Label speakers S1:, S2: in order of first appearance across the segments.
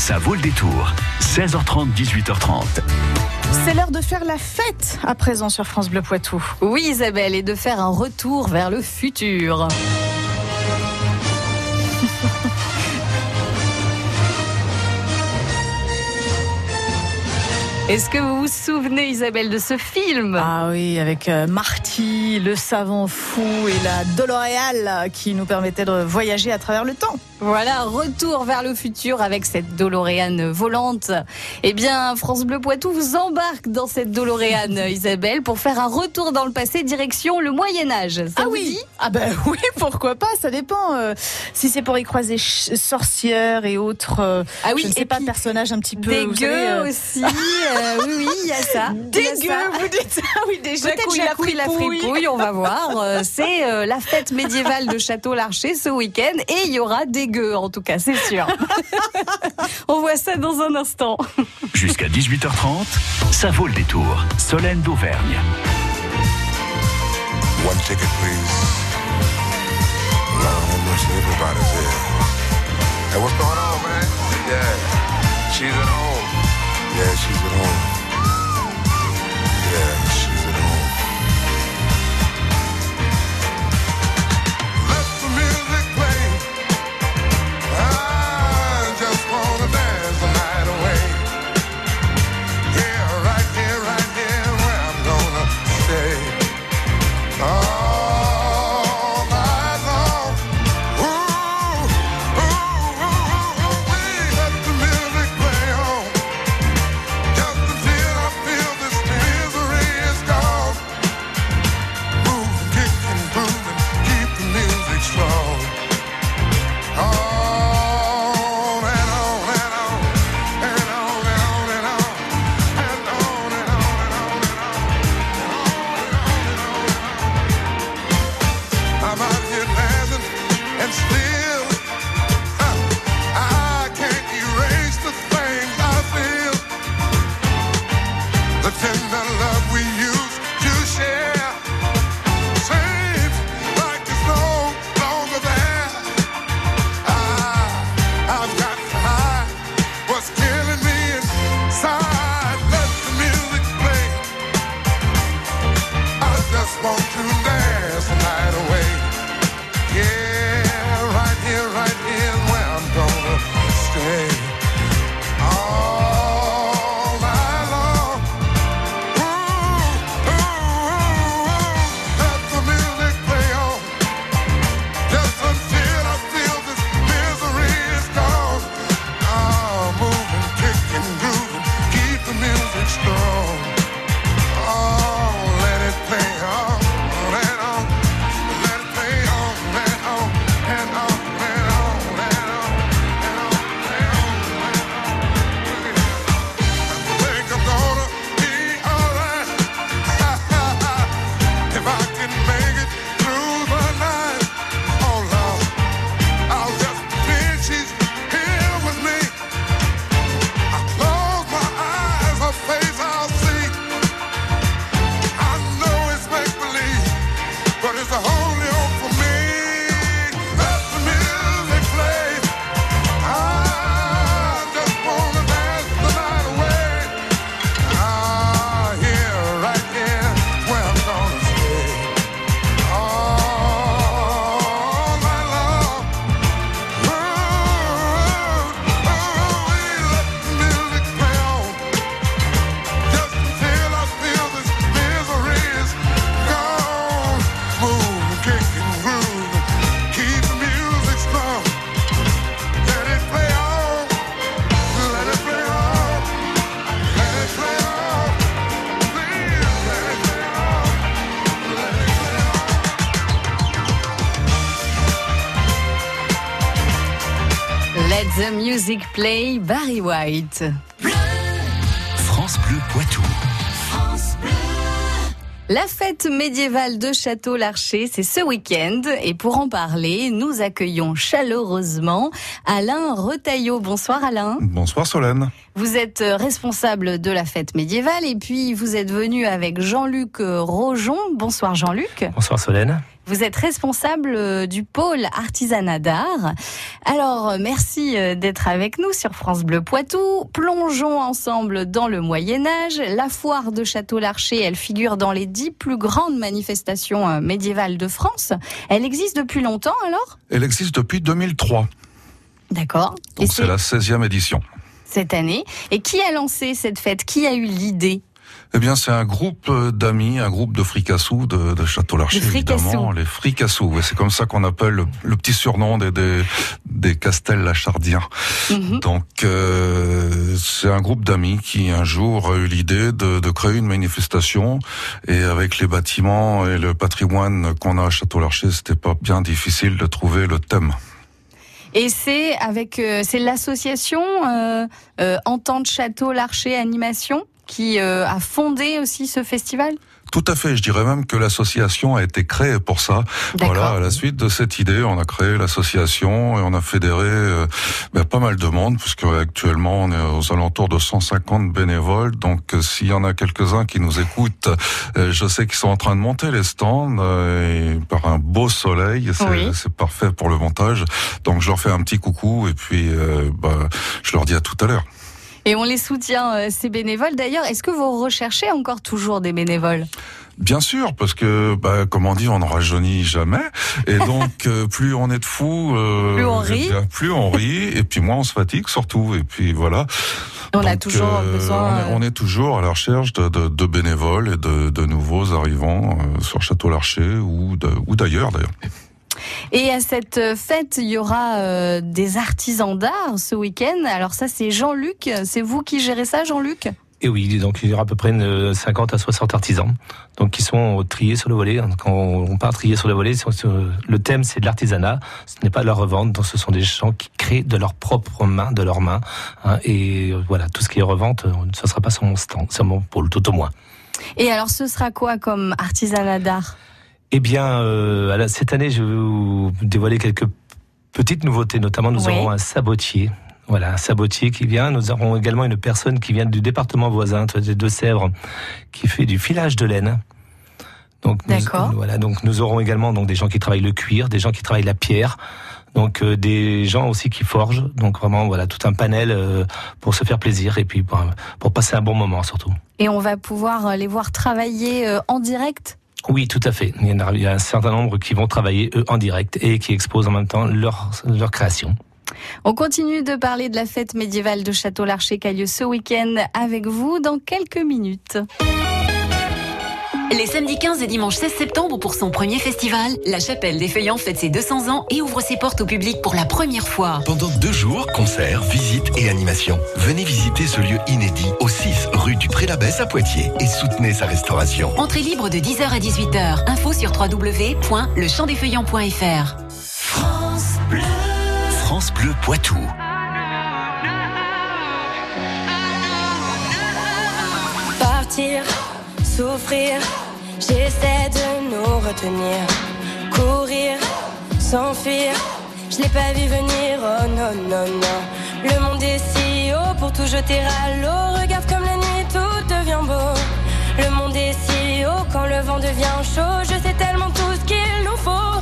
S1: Ça vaut le détour. 16h30, 18h30.
S2: C'est l'heure de faire la fête à présent sur France Bleu Poitou.
S3: Oui Isabelle, et de faire un retour vers le futur. Est-ce que vous vous souvenez, Isabelle, de ce film?
S2: Ah oui, avec euh, Marty, le savant fou et la Doloréal qui nous permettait de voyager à travers le temps.
S3: Voilà, retour vers le futur avec cette DeLorean volante. Eh bien, France Bleu Poitou vous embarque dans cette DeLorean, Isabelle, pour faire un retour dans le passé, direction le Moyen Âge.
S2: ah oui, ah ben oui, pourquoi pas Ça dépend. Euh, si c'est pour y croiser sorcières et autres. Euh, ah oui, je ne sais pas, personnages un petit peu.
S3: Dégueu euh, aussi. oui, oui, il y a ça.
S2: Dégueu, vous dites Ah oui, déjà.
S3: Peut-être Jacouille la fripouille, on va voir. c'est la fête médiévale de Château-Larcher ce week-end et il y aura des en tout cas, c'est sûr. On voit ça dans un instant.
S1: Jusqu'à 18h30, ça vaut le détour. Solène d'Auvergne. One ticket, please. Everybody's here. Hey, what's going on, man? Yeah, she's at home. Yeah, she's at home. Yeah.
S3: Music Play, Barry White.
S1: France Bleu Poitou.
S3: La fête médiévale de Château-Larcher, c'est ce week-end. Et pour en parler, nous accueillons chaleureusement Alain Retailleau. Bonsoir Alain.
S4: Bonsoir Solène.
S3: Vous êtes responsable de la fête médiévale et puis vous êtes venu avec Jean-Luc Rojon. Bonsoir Jean-Luc.
S5: Bonsoir Solène.
S3: Vous êtes responsable euh, du pôle artisanat d'art. Alors, merci d'être avec nous sur France Bleu Poitou. Plongeons ensemble dans le Moyen Âge. La foire de Château-Larcher, elle figure dans les dix plus grandes manifestations médiévales de France. Elle existe depuis longtemps alors?
S4: Elle existe depuis 2003.
S3: D'accord.
S4: Donc c'est la 16e édition.
S3: Cette année. Et qui a lancé cette fête? Qui a eu l'idée?
S4: Eh bien, c'est un groupe euh, d'amis, un groupe de fricassous de, de Château-Larcher, évidemment. Les fricassous, c'est comme ça qu'on appelle le, petit surnom des, des, des Castel Lachardiens. Mhm. Donc, euh, c'est un groupe d'amis qui, un jour, a eu l'idée de, de, créer une manifestation. Et avec les bâtiments et le patrimoine qu'on a à Château-Larcher, c'était pas bien difficile de trouver le thème.
S3: Et c'est avec euh, c'est l'association euh, euh, Entente Château Larcher Animation qui euh, a fondé aussi ce festival?
S4: Tout à fait. Je dirais même que l'association a été créée pour ça. Voilà, à la suite de cette idée, on a créé l'association et on a fédéré euh, ben, pas mal de monde, puisque actuellement on est aux alentours de 150 bénévoles. Donc, s'il y en a quelques-uns qui nous écoutent, je sais qu'ils sont en train de monter les stands et par un beau soleil, c'est parfait pour le montage. Donc, je leur fais un petit coucou et puis bah, je leur dis à tout à l'heure.
S3: Et on les soutient, euh, ces bénévoles. D'ailleurs, est-ce que vous recherchez encore toujours des bénévoles?
S4: Bien sûr, parce que, bah, comme on dit, on n'en rajeunit jamais. Et donc, euh, plus on est de fous,
S3: euh, plus on rit,
S4: plus on rit, et puis moins on se fatigue surtout. Et puis voilà.
S3: On a toujours besoin.
S4: On est, toujours à la recherche de, de, de bénévoles et de, de nouveaux arrivants sur Château-Larcher ou d'ailleurs d'ailleurs.
S3: Et à cette fête, il y aura euh, des artisans d'art ce week-end. Alors ça, c'est Jean-Luc. C'est vous qui gérez ça, Jean-Luc?
S5: Et oui, donc il y aura à peu près 50 à 60 artisans, donc qui sont triés sur le volet. Quand on part trier sur le volet, le thème c'est de l'artisanat. Ce n'est pas de la revente, donc ce sont des gens qui créent de leurs propres mains, de leurs mains. Hein, et voilà, tout ce qui est revente, ce ne sera pas son stand, c'est mon pôle, tout au moins.
S3: Et alors, ce sera quoi comme artisanat d'art?
S5: Eh bien, euh, cette année, je vais vous dévoiler quelques petites nouveautés. Notamment, nous aurons un sabotier. Voilà, un sabotier qui vient. Nous aurons également une personne qui vient du département voisin, des Deux-Sèvres, qui fait du filage de laine.
S3: Donc,
S5: nous, voilà, donc nous aurons également donc des gens qui travaillent le cuir, des gens qui travaillent la pierre, donc euh, des gens aussi qui forgent. Donc vraiment voilà tout un panel euh, pour se faire plaisir et puis pour, pour, passer un bon moment surtout.
S3: Et on va pouvoir les voir travailler en direct
S5: oui, tout à fait. Il y, a un certain nombre qui vont travailler eux en direct et qui exposent en même temps leur, leur création.
S3: On continue de parler de la fête médiévale de Château-Larcher qui a lieu ce week-end avec vous dans quelques minutes.
S6: Les samedis 15 et dimanche 16 septembre pour son premier festival, la Chapelle des Feuillants fête ses 200 ans et ouvre ses portes au public pour la première fois.
S7: Pendant deux jours, concerts, visites et animations. Venez visiter ce lieu inédit au 6 rue du Pré-l'Abbesse à Poitiers et soutenez sa restauration.
S6: Entrée libre de 10h à 18h. Info sur www.lechampdesfeuillants.fr.
S7: France Bleu. France Bleu Poitou.
S8: Souffrir, j'essaie de nous retenir. Courir, s'enfuir, je l'ai pas vu venir, oh non, non, non. Le monde est si haut pour tout jeter à l'eau. Regarde comme la nuit tout devient beau. Le monde est si haut quand le vent devient chaud. Je sais tellement tout ce qu'il nous faut.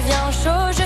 S8: Devient chaud.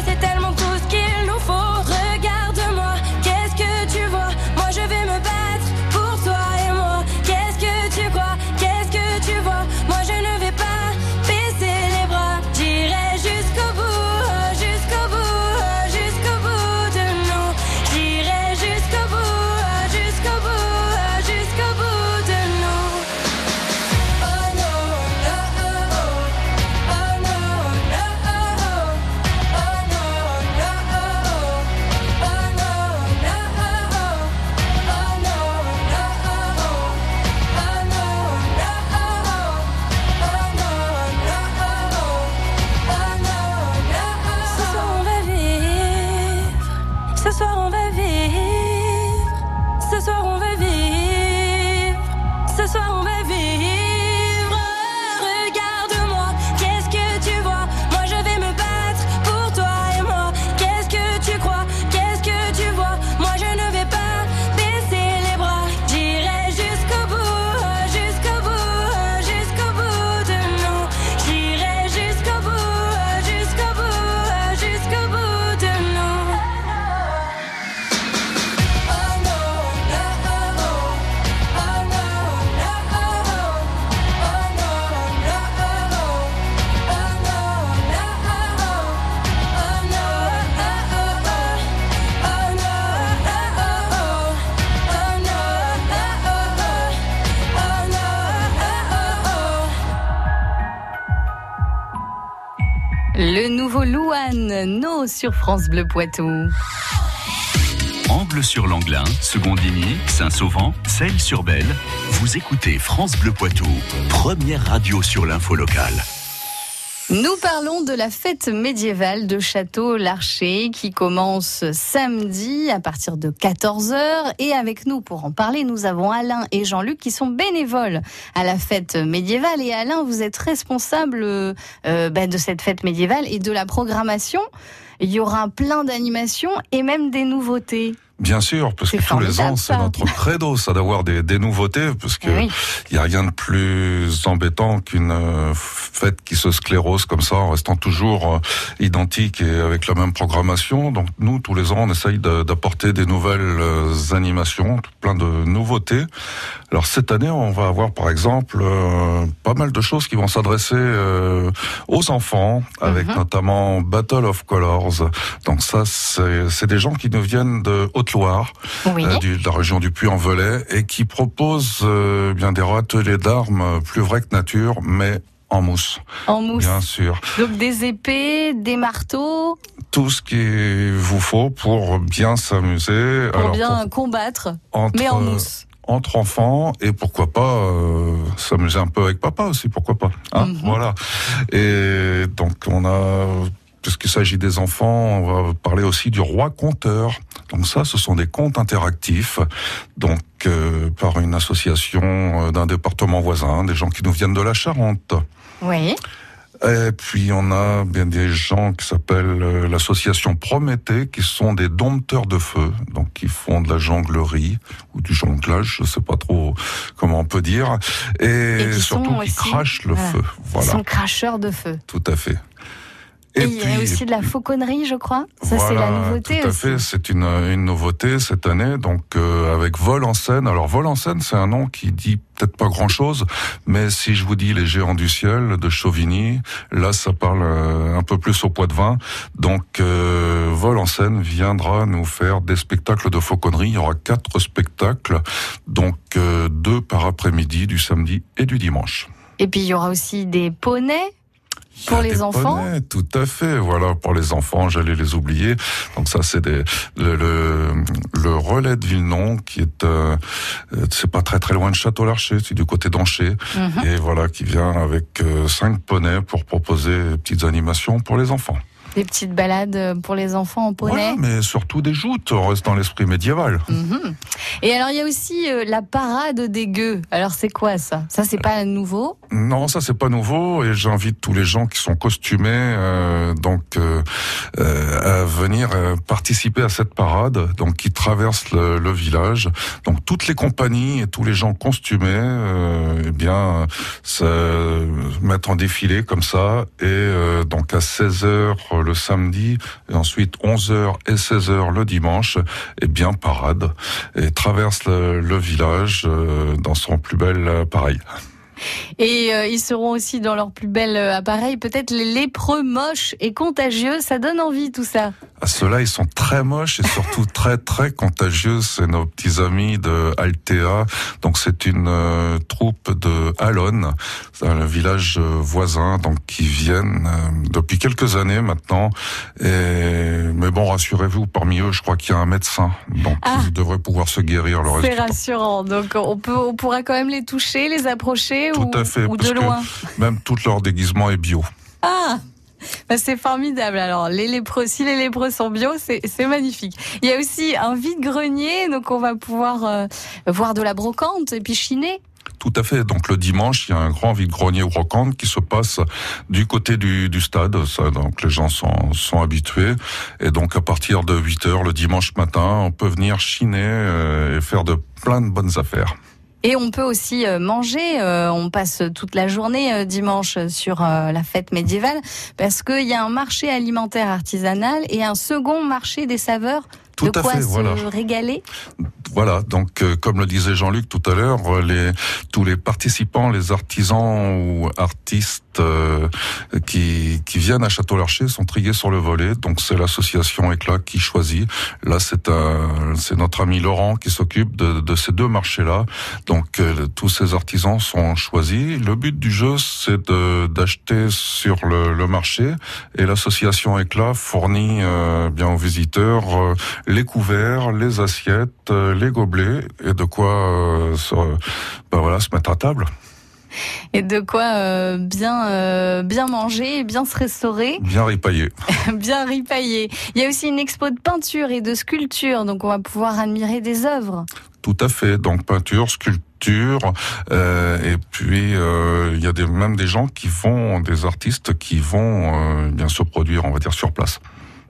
S3: Sur France Bleu Poitou.
S9: Angle sur l'Anglin, Secondigny, Saint-Sauvant, Celle-sur-Belle. Vous écoutez France Bleu Poitou, première radio sur l'info locale.
S3: Nous parlons de la fête médiévale de Château-Larcher qui commence samedi à partir de 14h. Et avec nous pour en parler, nous avons Alain et Jean-Luc qui sont bénévoles à la fête médiévale. Et Alain, vous êtes responsable euh, ben, de cette fête médiévale et de la programmation. Il y aura plein d'animations et même des nouveautés.
S4: Bien sûr, parce que tous les ans, c'est notre credo, ça d'avoir des, des, nouveautés, parce que il y a rien de plus embêtant qu'une euh, fête qui se sclérose comme ça, en restant toujours euh, identique et avec la même programmation. Donc nous, tous les ans, on essaye d'apporter des nouvelles euh, animations, plein de nouveautés. Alors cette année, on va avoir par exemple pas mal de choses qui vont s'adresser aux enfants, avec mhm. notamment Battle of Colors. Donc ça, c'est des gens qui nous viennent de haute Loire, euh, de la région du Puy-en-Velay, et qui propose euh, bien des ateliers d'armes plus vrais que nature, mais en mousse.
S3: En mousse.
S4: Bien sûr.
S3: Donc des épées, des marteaux.
S4: Tout ce qu'il vous faut pour bien s'amuser.
S3: Pour bien combattre, mais en mousse
S4: entre enfants et pourquoi pas euh, s'amuser un peu avec papa aussi, pourquoi pas. Hein mhm. Voilà. Et donc on a puisqu'il s'agit des enfants, on va parler aussi du roi conteur. Donc ça, ce sont des contes interactifs, donc euh, par une association euh, d'un département voisin, des gens qui nous viennent de la Charente.
S3: Oui.
S4: Et puis on a bien des gens qui s'appellent euh, l'association Prométhée, qui sont des dompteurs de feu, donc qui font de la jonglerie ou du jonglage, je sais pas trop comment on peut dire, et, surtout qui crachent le feu.
S3: Voilà. Ils sont cracheurs de feu.
S4: Tout à fait.
S3: Et, il y a aussi de la fauconnerie, je crois. Ça, c'est la nouveauté
S4: Tout à fait, c'est une, une nouveauté cette année. Donc, euh, avec Vol en scène. Alors, Vol en scène, c'est un nom qui dit peut-être pas grand-chose, mais si je vous dis Les Géants du Ciel de Chauvigny, là, ça parle euh, un peu plus au poids de vin. Donc, euh, Vol en scène viendra nous faire des spectacles de fauconnerie. Il y aura quatre spectacles, donc deux par après-midi, du samedi et du dimanche.
S3: Et puis, il y aura aussi des poneys pour les enfants?
S4: Tout à fait, voilà, pour les enfants, j'allais les oublier. Donc ça, c'est le, le, relais de Villenon, qui est, euh, c'est pas très très loin de Château-Larcher, c'est du côté d'Ancher, mhm. et voilà, qui vient avec euh, cinq poneys pour proposer petites animations pour les enfants.
S3: Des petites balades pour les enfants en poney.
S4: mais surtout des joutes, on reste dans l'esprit médiéval.
S3: Mhm. Et alors il y a aussi euh, la parade des gueux. Alors c'est quoi ça? Ça c'est pas nouveau?
S4: Non, ça c'est pas nouveau et j'invite tous les gens qui sont costumés euh, donc euh, à venir participer à cette parade donc qui traverse le, village. Donc toutes les compagnies et tous les gens costumés eh bien se mettent en défilé comme ça et donc à 16 h le samedi, et ensuite 11h et 16h le dimanche, et bien parade, et traverse le, village euh, dans son plus bel appareil.
S3: Et euh, ils seront aussi dans leur plus bel euh, appareil, peut-être les lépreux moches et contagieux. Ça donne envie tout ça.
S4: Ah, Ceux-là, ils sont très moches et surtout très très contagieux. C'est nos petits amis de Altea. Donc c'est une euh, troupe de Alon, un village voisin, donc qui viennent depuis quelques années maintenant. Et mais bon, rassurez-vous, parmi eux, je crois qu'il y a un médecin, donc ah. ils devraient pouvoir se guérir le reste.
S3: C'est rassurant. Donc on peut, on pourra quand même les toucher, les approcher
S4: tout à fait,
S3: parce
S4: Que même tout leur déguisement est bio.
S3: Ah bah, c'est formidable. Alors, les lépreux, si les lépreux sont bio, c'est magnifique. Il y a aussi un vide-grenier, donc on va pouvoir euh, voir de la brocante et puis chiner.
S4: Tout à fait. Donc le dimanche, il y a un grand vide-grenier brocante qui se passe du côté du, stade. Ça, donc les gens sont, sont habitués. Et donc à partir de 8 heures le dimanche matin, on peut venir chiner euh, et faire de plein de bonnes affaires.
S3: Et on peut aussi euh, manger. Euh, on passe toute la journée euh, dimanche sur la fête médiévale parce qu'il y a un marché alimentaire artisanal et un second marché des saveurs.
S4: Tout
S3: de
S4: à
S3: quoi
S4: fait,
S3: se régaler?
S4: Voilà, donc comme le disait Jean-Luc tout à l'heure, les tous les participants, les artisans ou artistes qui, qui viennent à Château-Larcher sont triés sur le volet. Donc c'est l'association Éclat qui choisit. Là, c'est c'est notre ami Laurent qui s'occupe de, de, ces deux marchés-là. Donc tous ces artisans sont choisis. Le but du jeu, c'est d'acheter sur le, le, marché et l'association Éclat fournit euh, bien aux visiteurs euh, les couverts, les assiettes, euh, les gobelets et de quoi se, ben voilà, se mettre à table
S3: et de quoi bien bien manger bien se restaurer.
S4: Bien ripailler.
S3: bien ripailler. Il y a aussi une expo de peinture et de sculpture, donc on va pouvoir admirer des œuvres.
S4: Tout à fait. Donc peinture, sculpture, euh, et puis euh, il y a des, même des gens qui vont, des artistes qui vont euh, bien se produire, on va dire, sur place.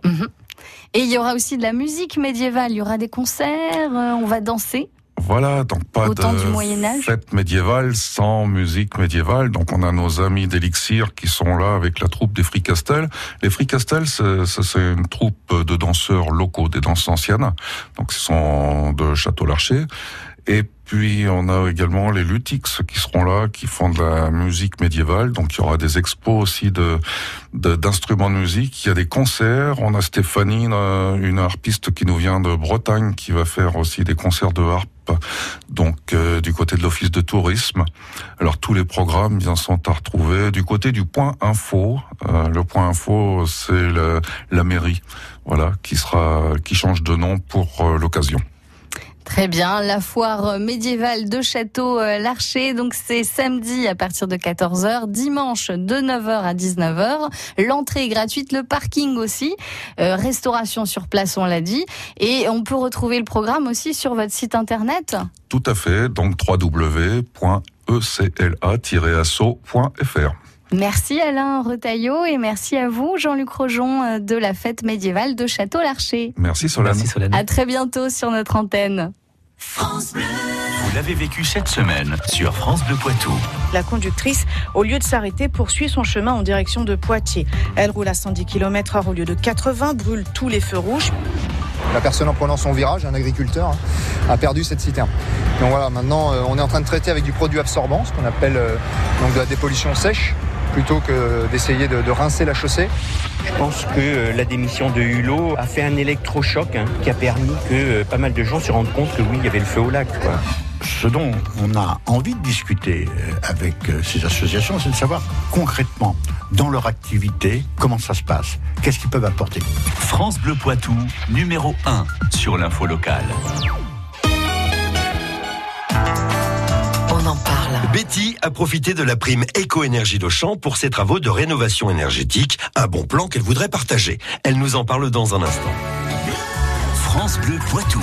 S3: Mhm. Et il y aura aussi de la musique médiévale. Il y aura des concerts. on va danser.
S4: Voilà, donc pas de fête médiévale sans musique médiévale. Donc on a nos amis d'Elixir qui sont là avec la troupe des Fricastel. Les Fricastel, c'est une troupe de danseurs locaux, des danses anciennes. Donc ce sont de Château-Larcher. Et puis on a également les Lutix qui seront là, qui font de la musique médiévale. Donc il y aura des expos aussi de d'instruments de, musique. Il y a des concerts. On a Stéphanie, une, harpiste qui nous vient de Bretagne, qui va faire aussi des concerts de harpe. Donc euh, du côté de l'office de tourisme. Alors tous les programmes bien sont à retrouver du côté du point info. Euh, le point info, c'est la mairie, voilà, qui sera qui change de nom pour euh, l'occasion.
S3: Très bien, la foire médiévale de Château-Larcher, donc c'est samedi à partir de 14h, dimanche de 9h à 19h. L'entrée est gratuite, le parking aussi, euh, restauration sur place, on l'a dit. Et on peut retrouver le programme aussi sur votre site internet
S4: Tout à fait, donc www.ecla-asso.fr.
S3: Merci Alain Retailleau et merci à vous Jean-Luc Rojon euh, de la fête médiévale de Château-Larcher.
S4: Merci Solène. Merci
S3: Solène. À très bientôt sur notre antenne.
S9: France Bleu. Vous l'avez vécu cette semaine sur France Bleu Poitou.
S2: La conductrice, au lieu de s'arrêter, poursuit son chemin en direction de Poitiers. Elle roule à 110 km/h au lieu de 80, brûle tous les feux rouges.
S10: La personne en prenant son virage, un agriculteur, hein, a perdu cette citerne. Donc voilà, maintenant euh, on est en train de traiter avec du produit absorbant, ce qu'on appelle euh, donc de la dépollution sèche plutôt que d'essayer de, rincer la chaussée.
S11: Je pense que euh, la démission de Hulot a fait un électrochoc hein, qui a permis que euh, pas mal de gens se rendent compte que oui, il y avait le feu au lac.
S12: Ce dont on a envie de discuter euh, avec ces associations, c'est de savoir concrètement, dans leur activité, comment ça se passe, qu'est-ce qu'ils peuvent apporter?
S9: France Bleu Poitou, numéro 1 sur l'info locale.
S7: Betty a profité de la prime éco-énergie d'Auchan pour ses travaux de rénovation énergétique, un bon plan qu'elle voudrait partager. Elle nous en parle dans un instant.
S9: France Bleu Poitou.